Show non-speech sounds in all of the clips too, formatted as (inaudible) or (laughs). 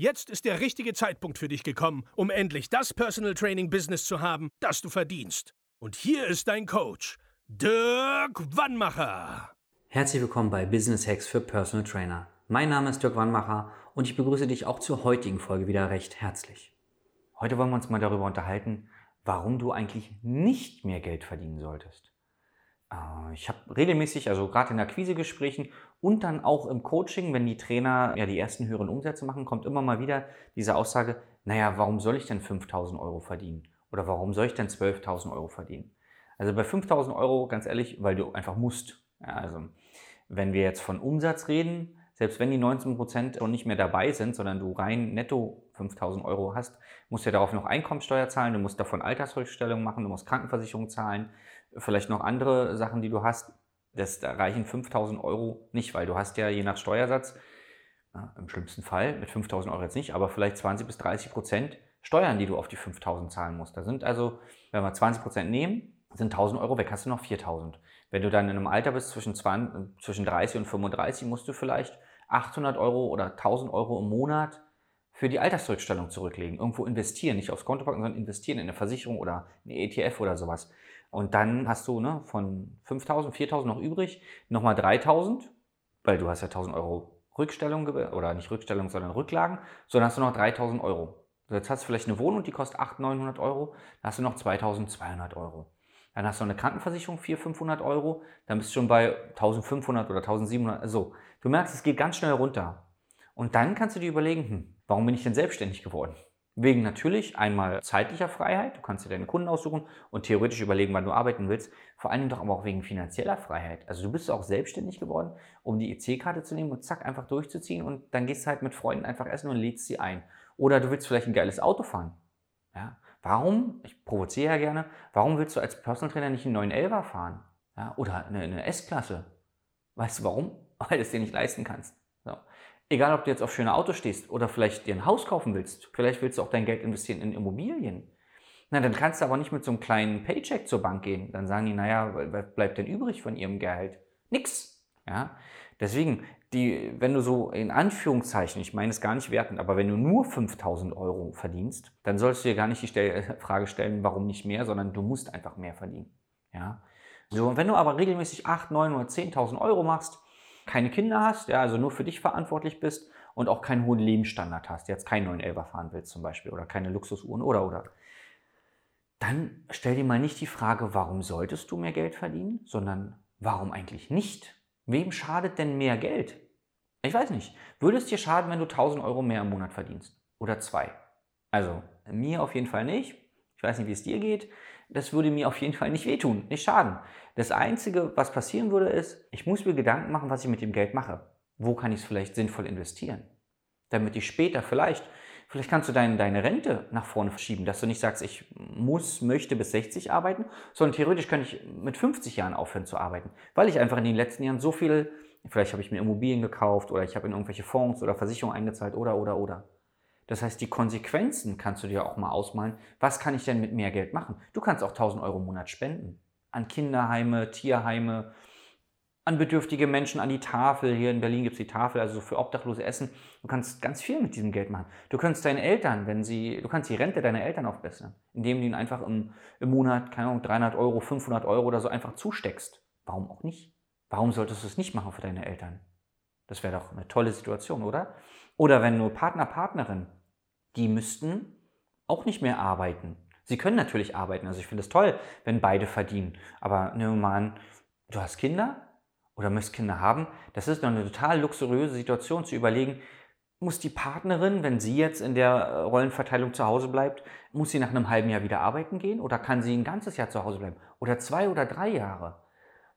Jetzt ist der richtige Zeitpunkt für dich gekommen, um endlich das Personal Training Business zu haben, das du verdienst. Und hier ist dein Coach, Dirk Wannmacher. Herzlich willkommen bei Business Hacks für Personal Trainer. Mein Name ist Dirk Wannmacher und ich begrüße dich auch zur heutigen Folge wieder recht herzlich. Heute wollen wir uns mal darüber unterhalten, warum du eigentlich nicht mehr Geld verdienen solltest. Äh, ich habe regelmäßig, also gerade in Akquisegesprächen und dann auch im Coaching, wenn die Trainer ja die ersten höheren Umsätze machen, kommt immer mal wieder diese Aussage, naja, warum soll ich denn 5000 Euro verdienen? Oder warum soll ich denn 12.000 Euro verdienen? Also bei 5000 Euro, ganz ehrlich, weil du einfach musst. Ja, also wenn wir jetzt von Umsatz reden, selbst wenn die 19% schon nicht mehr dabei sind, sondern du rein netto 5000 Euro hast, musst du ja darauf noch Einkommensteuer zahlen, du musst davon Altersrückstellung machen, du musst Krankenversicherung zahlen, vielleicht noch andere Sachen, die du hast. Das da reichen 5000 Euro nicht, weil du hast ja je nach Steuersatz, im schlimmsten Fall mit 5000 Euro jetzt nicht, aber vielleicht 20 bis 30 Prozent Steuern, die du auf die 5000 zahlen musst. Da sind also, wenn wir 20 Prozent nehmen, sind 1000 Euro weg, hast du noch 4000. Wenn du dann in einem Alter bist zwischen, 20, zwischen 30 und 35, musst du vielleicht 800 Euro oder 1000 Euro im Monat für die Altersrückstellung zurücklegen. Irgendwo investieren, nicht aufs Konto packen, sondern investieren in eine Versicherung oder eine ETF oder sowas. Und dann hast du ne, von 5.000, 4.000 noch übrig, nochmal 3.000, weil du hast ja 1.000 Euro Rückstellung, oder nicht Rückstellung, sondern Rücklagen, sondern hast du noch 3.000 Euro. Jetzt hast du vielleicht eine Wohnung, die kostet 800, 900 Euro, dann hast du noch 2.200 Euro. Dann hast du eine Krankenversicherung, 400, 500 Euro, dann bist du schon bei 1.500 oder 1.700. So, du merkst, es geht ganz schnell runter. Und dann kannst du dir überlegen, hm, warum bin ich denn selbstständig geworden? Wegen natürlich einmal zeitlicher Freiheit, du kannst dir deine Kunden aussuchen und theoretisch überlegen, wann du arbeiten willst, vor allen Dingen doch aber auch wegen finanzieller Freiheit. Also du bist auch selbstständig geworden, um die EC-Karte zu nehmen und zack, einfach durchzuziehen und dann gehst du halt mit Freunden einfach essen und lädst sie ein. Oder du willst vielleicht ein geiles Auto fahren. Ja? Warum, ich provoziere ja gerne, warum willst du als Personal Trainer nicht einen neuen Elva fahren? Ja? Oder eine, eine S-Klasse? Weißt du warum? (laughs) Weil du es dir nicht leisten kannst. So. Egal, ob du jetzt auf schöne Autos stehst oder vielleicht dir ein Haus kaufen willst, vielleicht willst du auch dein Geld investieren in Immobilien. Na, dann kannst du aber nicht mit so einem kleinen Paycheck zur Bank gehen. Dann sagen die, naja, was bleibt denn übrig von ihrem Gehalt? Nix. Ja? Deswegen, die, wenn du so in Anführungszeichen, ich meine es gar nicht wertend, aber wenn du nur 5000 Euro verdienst, dann sollst du dir gar nicht die (laughs) Frage stellen, warum nicht mehr, sondern du musst einfach mehr verdienen. Ja? So, und wenn du aber regelmäßig 8, 9 oder 10.000 Euro machst, keine Kinder hast, ja, also nur für dich verantwortlich bist und auch keinen hohen Lebensstandard hast, jetzt keinen neuen Elber fahren willst zum Beispiel oder keine Luxusuhren oder oder, dann stell dir mal nicht die Frage, warum solltest du mehr Geld verdienen, sondern warum eigentlich nicht? Wem schadet denn mehr Geld? Ich weiß nicht. Würde es dir schaden, wenn du 1000 Euro mehr im Monat verdienst? Oder zwei? Also, mir auf jeden Fall nicht. Ich weiß nicht, wie es dir geht das würde mir auf jeden Fall nicht wehtun, nicht schaden. Das Einzige, was passieren würde, ist, ich muss mir Gedanken machen, was ich mit dem Geld mache. Wo kann ich es vielleicht sinnvoll investieren? Damit ich später vielleicht, vielleicht kannst du dein, deine Rente nach vorne verschieben, dass du nicht sagst, ich muss, möchte bis 60 arbeiten, sondern theoretisch kann ich mit 50 Jahren aufhören zu arbeiten, weil ich einfach in den letzten Jahren so viel, vielleicht habe ich mir Immobilien gekauft oder ich habe in irgendwelche Fonds oder Versicherungen eingezahlt oder, oder, oder. Das heißt, die Konsequenzen kannst du dir auch mal ausmalen. Was kann ich denn mit mehr Geld machen? Du kannst auch 1000 Euro im Monat spenden. An Kinderheime, Tierheime, an bedürftige Menschen, an die Tafel. Hier in Berlin gibt es die Tafel, also für Obdachlose Essen. Du kannst ganz viel mit diesem Geld machen. Du kannst deinen Eltern, wenn sie, du kannst die Rente deiner Eltern aufbessern, indem du ihnen einfach im, im Monat, keine Ahnung, 300 Euro, 500 Euro oder so einfach zusteckst. Warum auch nicht? Warum solltest du es nicht machen für deine Eltern? Das wäre doch eine tolle Situation, oder? Oder wenn du Partner, Partnerin, die müssten auch nicht mehr arbeiten. Sie können natürlich arbeiten. Also ich finde es toll, wenn beide verdienen. Aber nehmen wir mal an, du hast Kinder oder möchtest Kinder haben. Das ist doch eine total luxuriöse Situation zu überlegen, muss die Partnerin, wenn sie jetzt in der äh, Rollenverteilung zu Hause bleibt, muss sie nach einem halben Jahr wieder arbeiten gehen oder kann sie ein ganzes Jahr zu Hause bleiben? Oder zwei oder drei Jahre?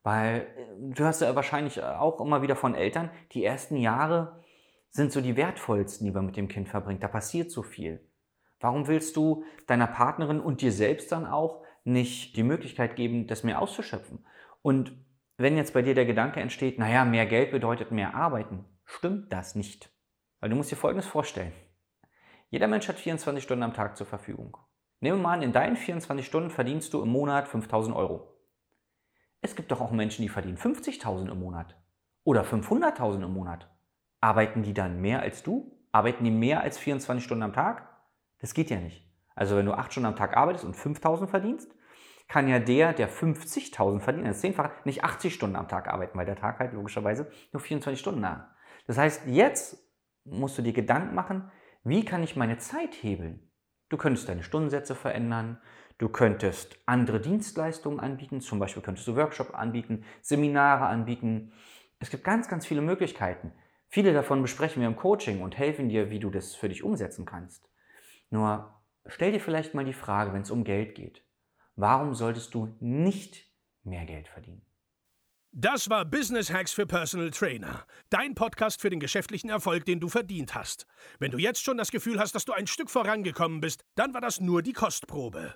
Weil äh, du hast ja wahrscheinlich auch immer wieder von Eltern, die ersten Jahre sind so die wertvollsten, die man mit dem Kind verbringt. Da passiert so viel. Warum willst du deiner Partnerin und dir selbst dann auch nicht die Möglichkeit geben, das mehr auszuschöpfen? Und wenn jetzt bei dir der Gedanke entsteht, naja, mehr Geld bedeutet mehr Arbeiten, stimmt das nicht. Weil du musst dir Folgendes vorstellen. Jeder Mensch hat 24 Stunden am Tag zur Verfügung. Nehmen wir mal an, in deinen 24 Stunden verdienst du im Monat 5000 Euro. Es gibt doch auch Menschen, die verdienen 50.000 im Monat oder 500.000 im Monat. Arbeiten die dann mehr als du? Arbeiten die mehr als 24 Stunden am Tag? Das geht ja nicht. Also wenn du 8 Stunden am Tag arbeitest und 5.000 verdienst, kann ja der, der 50.000 verdient, das zehnfache, nicht 80 Stunden am Tag arbeiten, weil der Tag halt logischerweise nur 24 Stunden hat. Das heißt, jetzt musst du dir Gedanken machen, wie kann ich meine Zeit hebeln? Du könntest deine Stundensätze verändern, du könntest andere Dienstleistungen anbieten, zum Beispiel könntest du Workshops anbieten, Seminare anbieten. Es gibt ganz, ganz viele Möglichkeiten. Viele davon besprechen wir im Coaching und helfen dir, wie du das für dich umsetzen kannst. Nur stell dir vielleicht mal die Frage, wenn es um Geld geht. Warum solltest du nicht mehr Geld verdienen? Das war Business Hacks für Personal Trainer. Dein Podcast für den geschäftlichen Erfolg, den du verdient hast. Wenn du jetzt schon das Gefühl hast, dass du ein Stück vorangekommen bist, dann war das nur die Kostprobe.